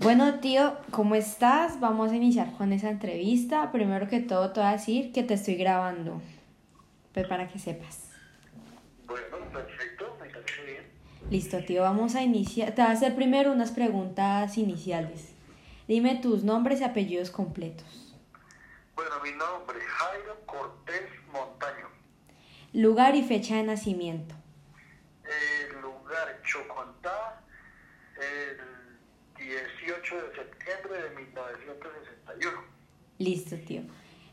Bueno, tío, ¿cómo estás? Vamos a iniciar con esa entrevista. Primero que todo, te voy a decir que te estoy grabando, pues para que sepas. Bueno, perfecto, me parece bien. Listo, tío, vamos a iniciar. Te voy a hacer primero unas preguntas iniciales. Dime tus nombres y apellidos completos. Bueno, mi nombre es Jairo Cortés Montaño. Lugar y fecha de nacimiento. El lugar Chocontá, el 18 de septiembre de 1961. Listo, tío.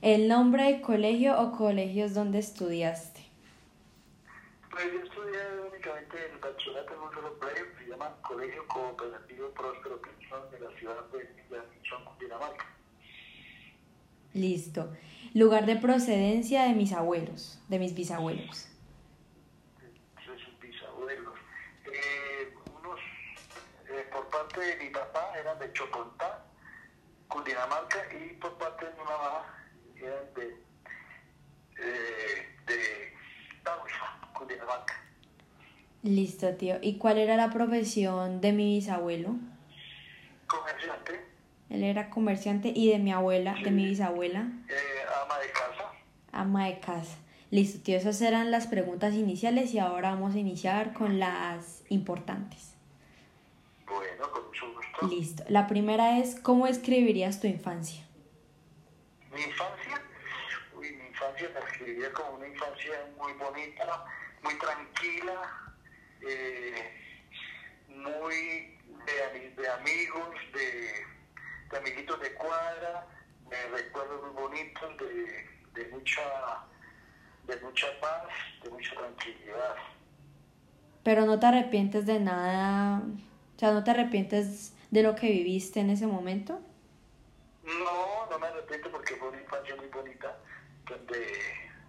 El nombre del colegio o colegios donde estudiaste. Pues yo estudié únicamente el bachillerato en un solo colegio que se llama Colegio Cooperativo Próspero Pinzón de la ciudad de Pinzón, Dinamarca. Listo. Lugar de procedencia de mis abuelos, de mis bisabuelos. De sus bisabuelos. Eh, unos, eh, por parte de mi papá eran de Chocontá, Cundinamarca, y por parte de mi mamá eran de, eh, de Cundinamarca. Listo, tío. ¿Y cuál era la profesión de mi bisabuelo? Comerciante, Él era comerciante y de mi abuela, de mi bisabuela, eh, ama de casa. ama de casa. Listo, tío. Esas eran las preguntas iniciales y ahora vamos a iniciar con las importantes. Bueno, con mucho gusto. Listo. La primera es, ¿cómo escribirías tu infancia? Mi infancia, uy, mi infancia la escribiría como una infancia muy bonita, muy tranquila, eh, muy de, ami- de amigos, de, de amiguitos de cuadra, de recuerdos muy bonitos, de, de mucha de mucha paz, de mucha tranquilidad. Pero no te arrepientes de nada, o sea, no te arrepientes de lo que viviste en ese momento. No, no me arrepiento porque fue una infancia muy bonita, donde,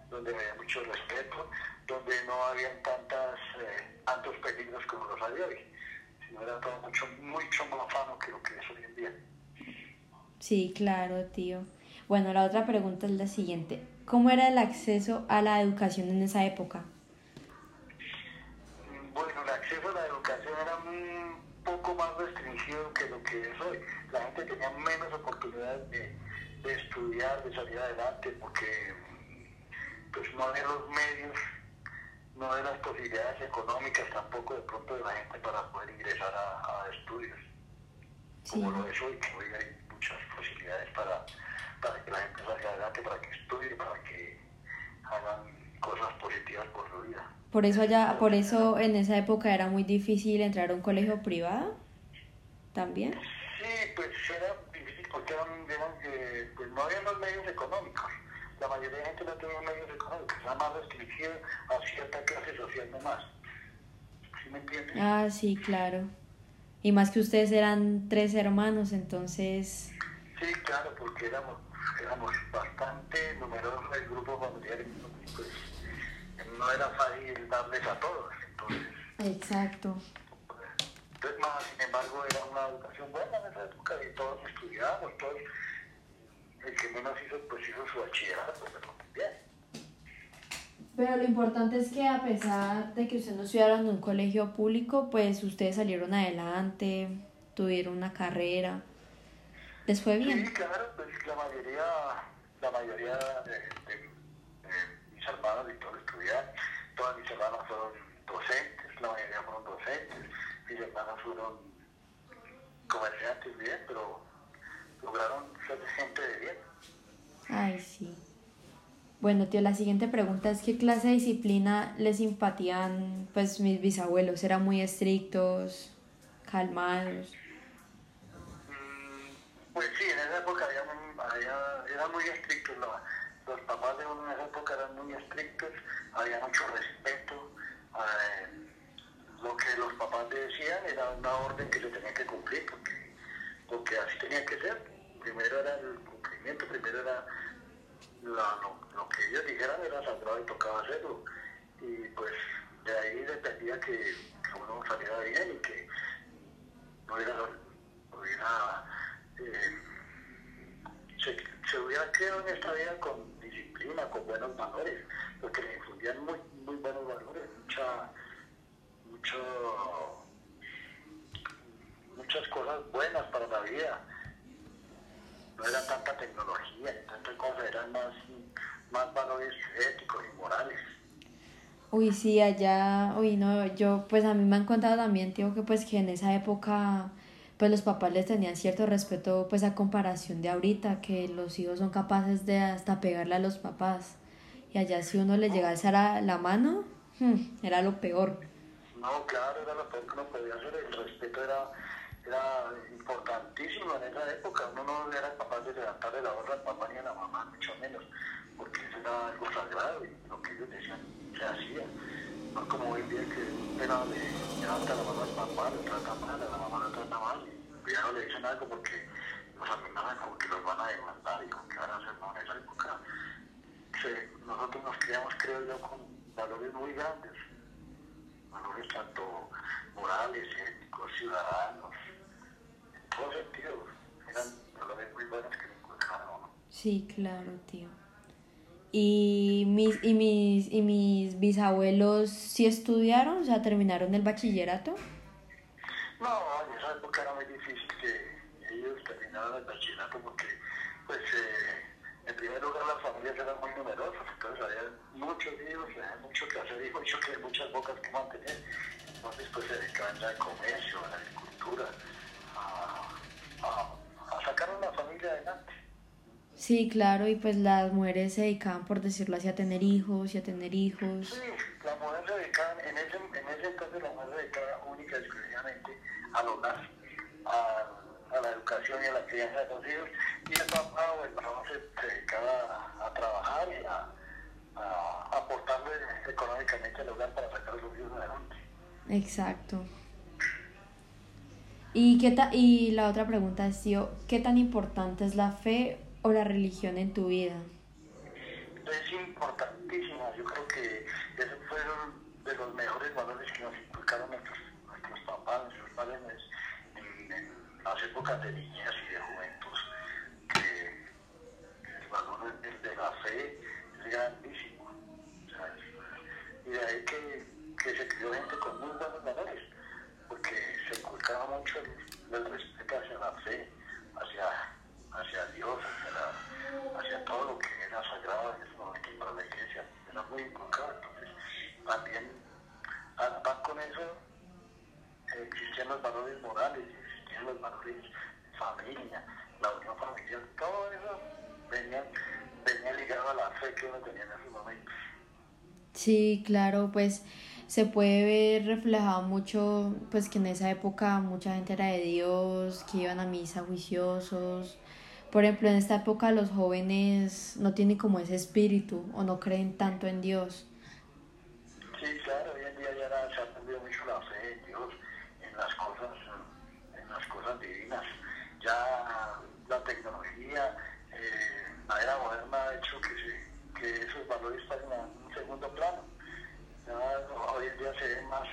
donde había mucho respeto, donde no habían tantas, eh, tantos peligros como los hay hoy, sino era todo mucho, mucho más sano que lo que es hoy en día. Sí, claro, tío. Bueno, la otra pregunta es la siguiente. ¿Cómo era el acceso a la educación en esa época? Estudiar, de salir adelante, porque pues no había los medios, no había las posibilidades económicas tampoco de pronto de la gente para poder ingresar a, a estudios, Sí. como lo es hoy, que hoy hay muchas posibilidades para, para que la gente salga adelante, para que estudie, para que hagan cosas positivas por su vida. Por eso allá, por eso en esa época era muy difícil entrar a un colegio privado. También. Sí, pues era eran, eh, pues no había los medios económicos. La mayoría de gente no tenía medios económicos, era más restringido a cierta clase social nomás. ¿Sí me entiendes? Ah, sí, claro. Y más que ustedes eran tres hermanos, entonces. Sí, claro, porque éramos, éramos bastante numerosos el grupo familiar y pues no era fácil darles a todos. Entonces, Exacto. entonces más, sin embargo, era una educación buena en esa todos estudiábamos, todos. El que menos hizo, pues hizo su bachillerato, pero bien. Pero lo importante es que a pesar de que ustedes no estudiaron en un colegio público, pues ustedes salieron adelante, tuvieron una carrera. ¿Les fue Sí, bien? claro, pues la mayoría, la mayoría de, de- de mis hermanos y todos estudiaron, todas mis hermanas fueron docentes, la mayoría fueron docentes, mis hermanas fueron comerciantes bien, pero lograron ser gente de bien. Ay, sí. Bueno, tío, la siguiente pregunta es ¿qué clase de disciplina les impartían pues mis bisabuelos? ¿Eran muy estrictos, calmados? Mm, Pues sí, en esa época había, había- eran muy estrictos, la- los papás de uno en esa época eran muy estrictos, había mucho respeto, eh, lo que los papás le decían era una orden que se tenía que cumplir, porque, así tenía que ser, primero era el cumplimiento, primero era lo, que ellos dijeran era sagrado y tocaba hacerlo, y pues de ahí dependía que, uno saliera bien y que no hubiera, no eh, se, se hubiera creado en esta vida con disciplina, con buenos valores, porque le infundían muy, muy buenos valores, mucho, muchas cosas buenas para la vida. No era tanta tecnología, tanta cosa, eran más, más valores éticos y morales. Uy, sí, allá, uy, no, yo, pues a mí me han contado también, tío, que pues que en esa época, pues los papás les tenían cierto respeto, pues a comparación de ahorita, que los hijos son capaces de hasta pegarle a los papás. Y allá si uno le llega a alzar a la mano, hmm, era lo peor. No, claro, era lo peor que uno podía hacer, el respeto era, era importantísimo en esa época, uno no era capaz de levantarle la voz al papá ni a la mamá, mucho menos, porque eso era algo sagrado y lo que ellos decían se hacía. No como hoy día que era le levanta la mano al papá, le trata mal, a la mamá le trata mal, y ya no le dicen algo porque los amenazan como que los van a demandar y como que van a hacer no en esa época. Nosotros nos criamos, creo yo, con valores muy grandes, valores tanto morales, éticos, ciudadanos, Sí, claro, tío. Y mis, y mis, y mis bisabuelos sí estudiaron, o sea, terminaron el bachillerato. No, en esa época era muy difícil que ellos terminaran el bachillerato porque, pues, eh, en primer lugar las familias eran muy numerosas, entonces había muchos hijos, había mucho que hacer y mucho que, muchas bocas que mantener. Entonces, pues, se dedicaban al comercio, a la agricultura, a, a, a sacar a una familia adelante. Sí, claro, y pues las mujeres se dedicaban, por decirlo así, a tener hijos y a tener hijos. Sí, las mujeres se dedicaban, en ese, en ese entonces las mujeres se dedicaban única y exclusivamente al hogar, a, a, la educación y a la crianza de los hijos, y el papá o el varón se, dedicaba a, a, trabajar y a, a aportarle económicamente al hogar para sacar a los hijos adelante. Exacto. ¿Y, qué ta y la otra pregunta es, tío, ¿qué tan importante es la fe o la religión en tu vida? Es importantísima, yo creo que esos fueron de los mejores valores que nos inculcaron nuestros, papás, nuestros padres en, en, las épocas de niñez y de juventud, que el valor de, de la fe es grandísimo. O sea, es, y de ahí que, se crió gente con muy buenos valores, porque se inculcaba mucho el, el respeto hacia la fe, hacia, hacia Dios, todo lo que era sagrado ese momento para la iglesia, era muy inculcado. Entonces, también par con eso existían los valores morales, existían los valores familia, la unión familiar, todo eso venía, venía ligado a la fe que uno tenía en ese momento. Sí, claro, pues se puede ver reflejado mucho, pues que en esa época mucha gente era de Dios, que iban a misa juiciosos, por ejemplo, en esta época los jóvenes no tienen como ese espíritu o no creen tanto en Dios. Sí, claro, hoy en día ya se ha perdido mucho la fe en Dios, en las cosas, en las cosas divinas. Ya la tecnología, eh, la era moderna ha hecho que, se, que esos valores pasen a un segundo plano. Hoy en día se ve más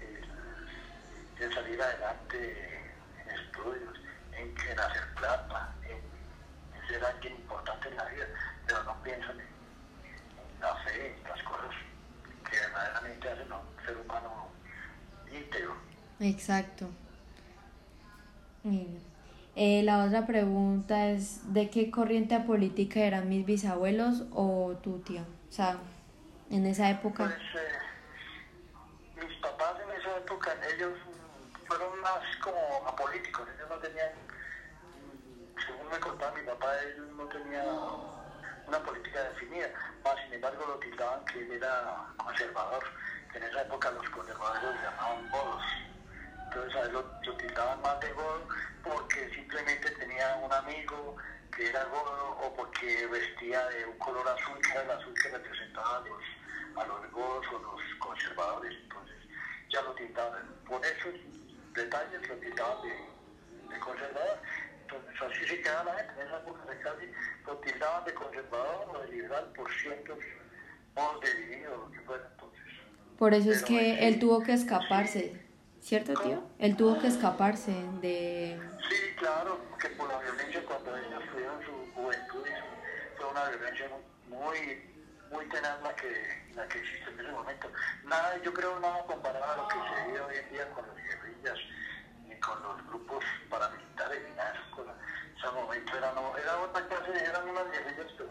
el, salir adelante en estudios, en, en hacer plata, ser alguien importante en la vida, pero no piensan en, la fe, en las cosas que verdaderamente hacen a un ser humano íntegro. Exacto. Eh, la otra pregunta es, ¿de qué corriente política eran mis bisabuelos o tu tía? O sea, en esa época. Pues, eh, mis papás en esa época, ellos fueron más como apolíticos, ellos no tenían me contaba mi papá, él no tenía una política definida, más sin embargo lo tildaban que él era conservador, en esa época los conservadores lo llamaban godos. Entonces a él lo, lo tildaban más de godo porque simplemente tenía un amigo que era godo o porque vestía de un color azul, que era el azul que representaba a los, a los godos o los conservadores. Entonces ya lo tildaban, por esos detalles lo tildaban de conservador. Entonces así se quedaba la gente en esa época de casi lo tildaban de conservador o de liberal por ciertos modos de vivir o lo que fuera entonces. Por eso es que él tuvo que escaparse, ¿cierto tío? Él tuvo que escaparse de... Sí, claro, que por la violencia cuando ellos tuvieron su juventud fue una violencia muy, muy tenaz la que, la que existe en ese momento. Nada, yo creo nada comparado a lo que se vive hoy en día con las guerrillas ni con los grupos paramilitares ni nada ese momento era otra clase, eran unas guerrillas, pero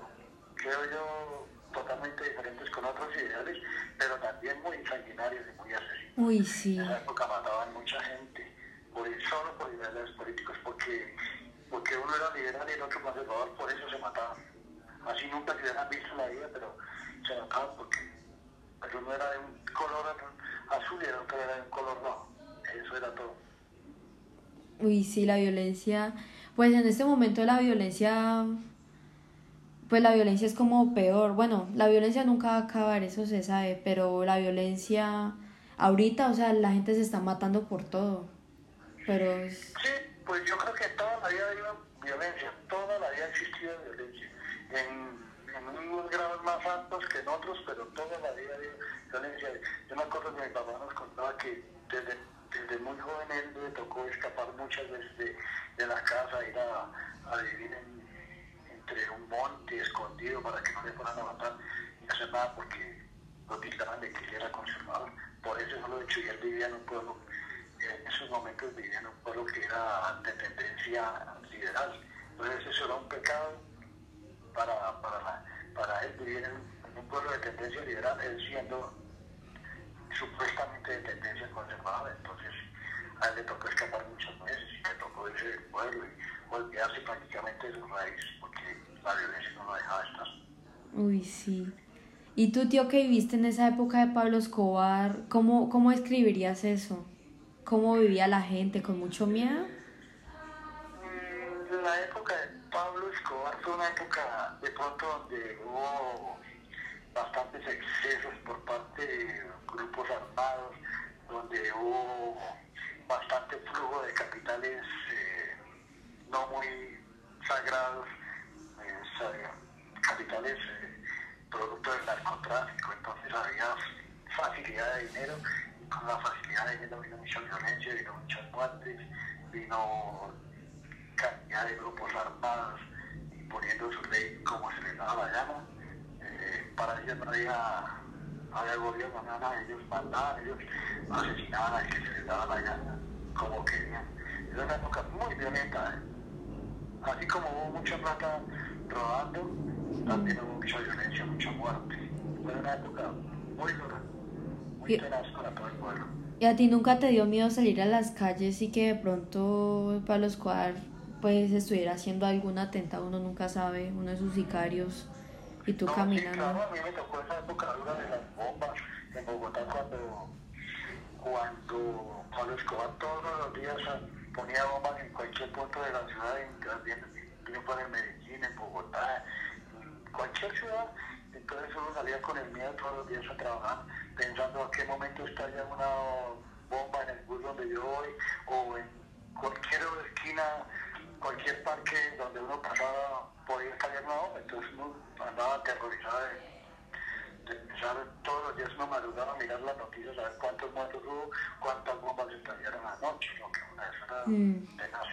creo yo totalmente diferentes con otros ideales, pero también muy sanguinarios y muy asesinos. Uy, sí. En esa época mataban mucha gente, por, solo por ideales políticos, porque, porque uno era liberal y el otro conservador, por eso se mataban. Así nunca se hubieran visto en la vida, pero se mataban porque, porque uno era de un color azul y el otro era de un color rojo. Eso era todo. Uy, sí, la violencia pues en este momento la violencia pues la violencia es como peor. Bueno, la violencia nunca va a acabar, eso se sabe, pero la violencia ahorita, o sea, la gente se está matando por todo. Pero es... Sí, pues yo creo que toda la vida ha habido violencia, toda la vida ha existido violencia. En, en unos grados más altos que en otros, pero toda la vida ha habido violencia. Yo me acuerdo que mi papá nos contaba que desde, desde muy joven él le tocó escapar muchas veces de, de la casa, ir a, vivir en entre un monte escondido para que no le fueran a matar y hacer nada porque lo tildaban de que él era conservador. Por eso no lo he hecho y él vivía en un pueblo, en esos momentos vivía en un pueblo que era de tendencia liberal. Entonces eso era un pecado para, para él vivir en, un pueblo de tendencia liberal, él siendo supuestamente de tendencia conservadora. Entonces a él le tocó escapar muchas veces y le tocó irse del pueblo y olvidarse prácticamente de sus raíces la violencia no lo dejaba estar. Uy, sí. ¿Y tú, tío, que viviste en esa época de Pablo Escobar, cómo, cómo escribirías eso? ¿Cómo vivía la gente? ¿Con mucho miedo? Mm, la época de Pablo Escobar fue una época de pronto donde hubo bastantes excesos por parte de grupos armados, donde hubo bastante flujo de capitales eh, no muy sagrados capitales eh, producto del narcotráfico, entonces había facilidad de dinero y con la facilidad de dinero vino mucha violencia, vino muchas muertes, vino cantidad de grupos armados imponiendo su ley como se les daba la llama. Eh, para ellos no había, no había gobierno, nada, ellos mandaban, ellos asesinaban al que se les daba la llama como querían. Era una época muy violenta. ¿eh? Así como hubo mucha plata robando, también hubo mucha violencia, mucha muerte. Fue una época muy dura, muy tenaz para todo el pueblo. ¿Y a ti nunca te dio miedo salir a las calles y que de pronto Pablo Escobar pues estuviera haciendo algún atentado? Uno nunca sabe, uno de sus sicarios y tú no, caminando. Sí, claro, a mí me tocó esa época dura de las bombas en Bogotá cuando, cuando Pablo Escobar todos los días ponía bombas en cualquier punto de la ciudad, en, en Medellín, en Bogotá, en cualquier ciudad. Entonces uno salía con el miedo todos los días a trabajar, pensando a qué momento estalla una bomba en el bus donde yo voy, o en cualquier esquina, cualquier parque donde uno pasaba, podía estallar una bomba. Entonces uno andaba aterrorizado de, de empezar todos los días una madrugada a mirar las noticias, a ver cuántos muertos hubo, cuántas bombas estallaron anoche, lo que una vez era mm. tenaz,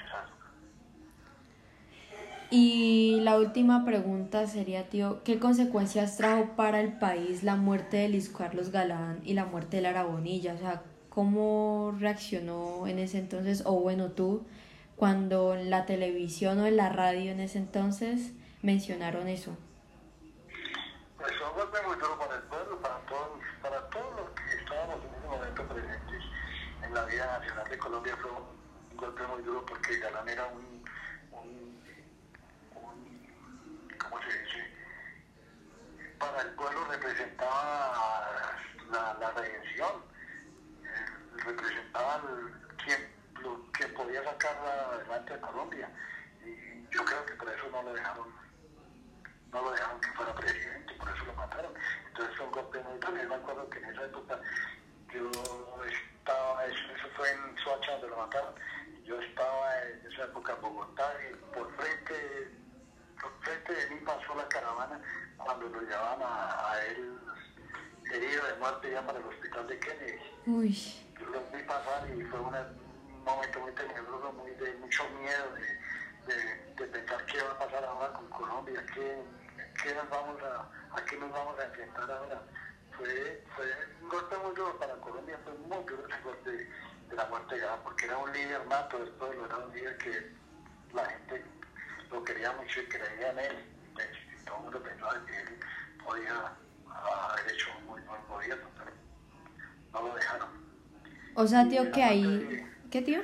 y la última pregunta sería, tío, ¿qué consecuencias trajo para el país la muerte de Luis Carlos Galán y la muerte de Lara Bonilla? O sea, ¿cómo reaccionó en ese entonces, o bueno, tú, cuando en la televisión o en la radio en ese entonces mencionaron eso? Pues fue un golpe muy duro para el pueblo, para todos, para todos los que estábamos en ese momento presentes en la vida nacional de Colombia. Fue un golpe muy duro porque Galán era un para el pueblo representaba la, la redención, eh, representaba quien, quien podía sacarla adelante a Colombia. Y yo creo que por eso no lo dejaron, no lo dejaron que fuera presidente, por eso lo mataron. Entonces fue un golpe muy duro. Yo me acuerdo que en esa época yo estaba, eso, fue en Soacha donde lo mataron, yo estaba en esa época en Bogotá y por frente, por frente de mí pasó la caravana cuando lo llevaban a, él herido de muerte ya para el hospital de Kennedy. Uy. Yo lo vi pasar y fue un momento muy tenebroso, muy de mucho miedo de, de, pensar qué va a pasar ahora con Colombia, qué, qué nos vamos a, a qué nos vamos a enfrentar ahora. Fue, fue un golpe muy duro para Colombia, fue muy duro el golpe de, la muerte de porque era un líder nato del pueblo, era un líder que la gente lo quería mucho y creía en él todo el mundo pensaba que él podía haber hecho un muy buen gobierno, pero no lo dejaron. O sea, tío, que ahí... ¿Qué, tío?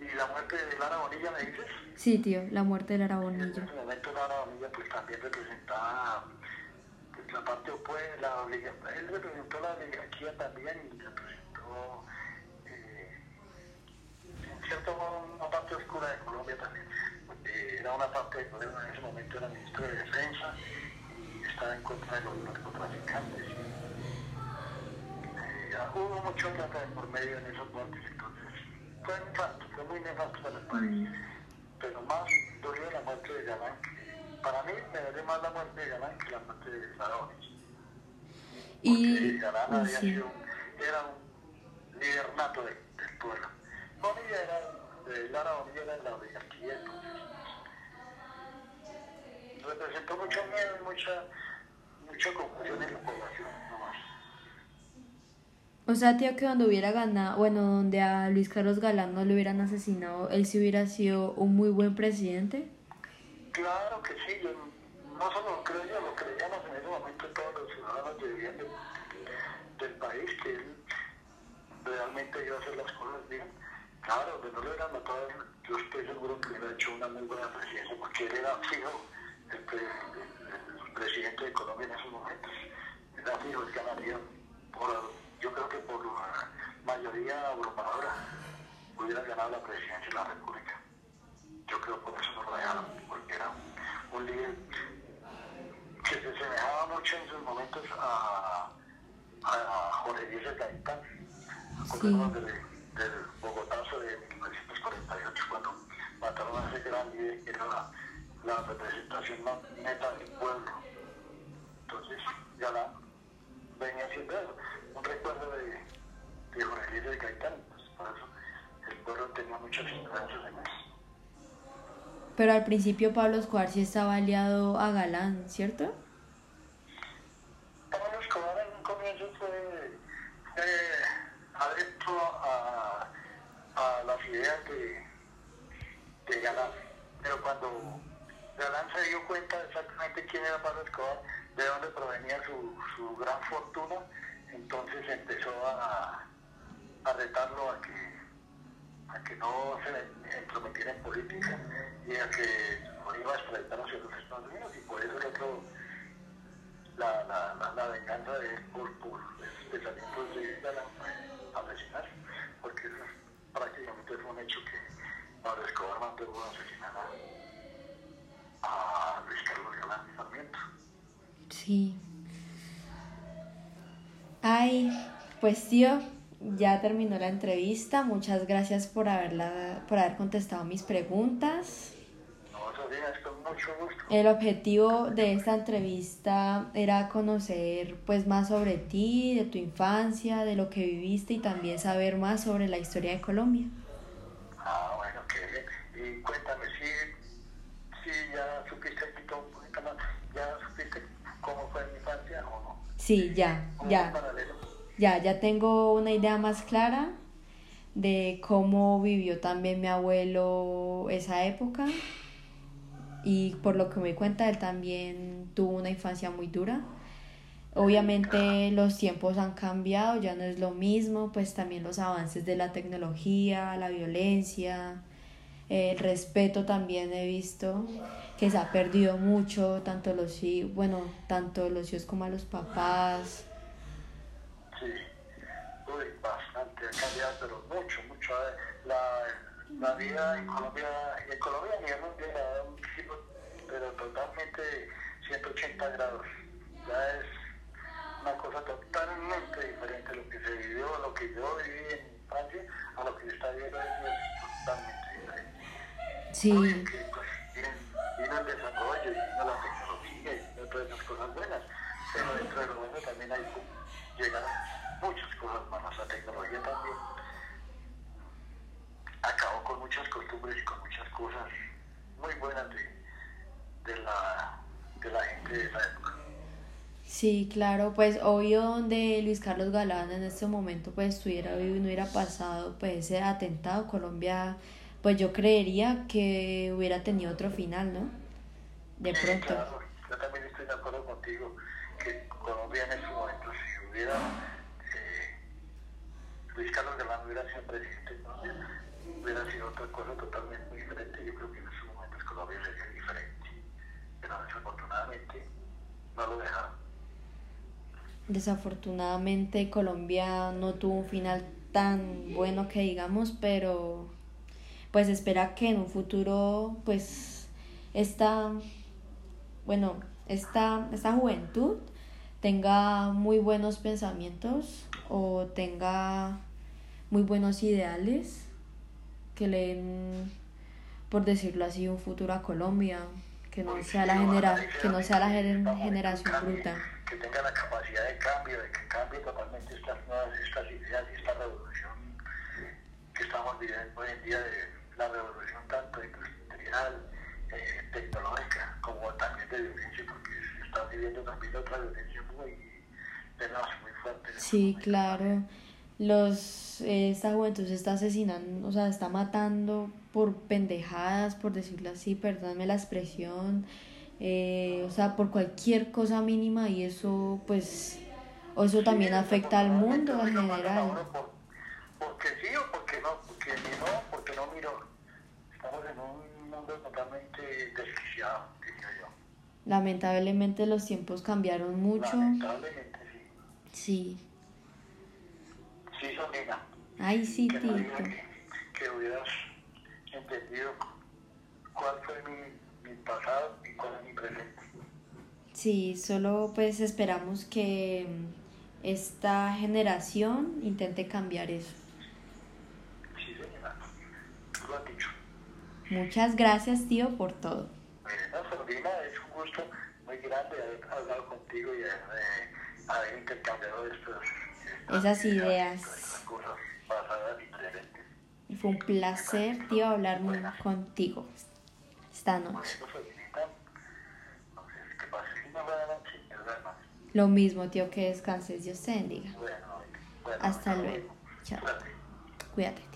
¿Y la muerte de Lara Bonilla me dices? Sí, tío, la muerte de Lara Bonilla. En ese momento Lara Bonilla pues también representaba pues, la parte opuesta, él representó la oligarquía también y representó eh, en cierto modo una parte oscura de Colombia también. Eh, era una parte de Colombia, en ese momento era ministro de Defensa y estaba en contra de los narcotraficantes. Eh, hubo mucho plata por medio en esos muertes, fue nefasto, fue muy nefasto para el país. Mm pero más dolió la muerte de Galán. Para mí me duele más la muerte de Galán que la muerte de Faraones. Y Galán había sido, era un líder nato de, del pueblo. Bonilla era, de Lara Bonilla era la oligarquía, entonces representó mucho miedo y mucha, mucha confusión en la población, nomás. O sea, tío, que donde hubiera ganado, bueno, donde a Luis Carlos Galán no le hubieran asesinado, él sí hubiera sido un muy buen presidente. Claro que sí, yo no solo creo yo, lo creíamos en ese momento todos los ciudadanos de bien del, país, que él realmente iba a hacer las cosas bien. Claro, de no le hubieran matado, yo estoy seguro que hubiera hecho una muy buena presidencia, porque él era fijo, el, presidente de Colombia en esos momentos, era fijo, él ganaría por yo creo que por mayoría abrumadora hubiera ganado la presidencia de la República. Yo creo que por eso no lo dejaron, porque era un, líder que se semejaba mucho en sus momentos a, a Jorge Díaz Gaitán. Acordemos del, del Bogotazo de 1948, cuando mataron a ese gran líder que era la, la representación neta del pueblo. Entonces, ya la venía siendo eso un recuerdo de, de Jorge Luis de Gaitán, pues por eso el pueblo tenía muchas esperanzas en eso. Pero al principio Pablo Escobar sí estaba aliado a Galán, ¿cierto? Pablo Escobar en un comienzo fue eh, adepto a, a las ideas de, de Galán, pero cuando Galán se dio cuenta exactamente quién era Pablo Escobar, de dónde provenía su, su gran fortuna, entonces empezó a, a retarlo a que, a que no se entrometiera en política y a que no iba a extraditar hacia los Estados Unidos y por eso el otro la, la, la, venganza de él por, por esos pensamientos de Galán fue asesinar, porque prácticamente fue un hecho que Pablo Escobar a asesinar a, a Luis Carlos Galán Sarmiento. Sí. Ay, pues tío, ya terminó la entrevista. Muchas gracias por haberla, por haber contestado mis preguntas. El objetivo de esta entrevista era conocer pues más sobre ti, de tu infancia, de lo que viviste y también saber más sobre la historia de Colombia. Ah, bueno, qué bien. Y cuéntame si, si ya supiste ya supiste cómo fue mi infancia o no. Sí, ya, ya. Ya, ya tengo una idea más clara de cómo vivió también mi abuelo esa época y por lo que me di cuenta él también tuvo una infancia muy dura. Obviamente los tiempos han cambiado, ya no es lo mismo, pues también los avances de la tecnología, la violencia, el respeto también he visto que se ha perdido mucho, tanto los bueno, tanto los hijos como a los papás. Sí, uy, bastante ha cambiado, pero mucho, mucho. Eh, la, la vida en Colombia, en Colombia ni en pero totalmente 180 grados. Ya es una cosa totalmente diferente lo que se vivió, lo que yo viví en Francia, a lo que está viviendo es totalmente Sí. pues, vino el desarrollo, y vino la tecnología, y todas esas cosas buenas, pero dentro de lo bueno también hay, llegan muchas cosas malas. La tecnología también acabó con muchas costumbres y con muchas cosas muy buenas de, de, la, de la gente de esa época. Sí, claro, pues obvio donde Luis Carlos Galán en este momento pues estuviera vivo y no hubiera pasado pues ese atentado, Colombia pues yo creería que hubiera tenido otro final, ¿no? De pronto. Claro, yo también estoy de acuerdo contigo, que Colombia en estos momentos, si hubiera eh, Luis Carlos Galán hubiera sido presidente, hubiera sido otra cosa totalmente diferente. Yo creo que en estos momentos Colombia sería diferente. Pero desafortunadamente no lo dejaron. Desafortunadamente Colombia no tuvo un final tan bueno que digamos, pero pues espera que en un futuro pues esta bueno, esta, esta juventud tenga muy buenos pensamientos o tenga muy buenos ideales que le den, por decirlo así, un futuro a Colombia, que no sea la genera, que no sea la generación bruta. Que tenga la capacidad de cambio, de que cambie totalmente estas nuevas, estas ideas y esta revolución que estamos viviendo hoy en día de la revolución tanto industrial, eh, tecnológica, como también de violencia, porque se está viviendo también otra violencia muy tenaz, muy fuerte. Sí, claro. Los, eh, esta juventud se está asesinando, o sea, está matando por pendejadas, por decirlo así, perdóname la expresión, eh, o sea, por cualquier cosa mínima y eso, pues, eso también afecta al mundo en general. porque sí o porque no, porque no, porque no miro. Estamos en desquiciado, diría yo. Lamentablemente los tiempos cambiaron mucho. Lamentablemente, sí. Sí. Sí, Sonina. Ay, sí, que Tito. Que, que, hubieras entendido cuál fue mi, mi pasado y cuál es mi presente. Sí, solo pues esperamos que esta generación intente cambiar eso. Sí, señora. Lo has dicho. Muchas gracias, tío, por todo. Bueno, Sordina, es un gusto muy grande haber hablado contigo y haber, haber intercambiado estos, estas esas ideas. Estas cosas pasadas y fue un placer, tío, hablar Bueno. contigo esta noche. Lo mismo, tío, que descanses. Dios te bendiga. Bueno, bueno, Hasta luego. Chao. Cuídate.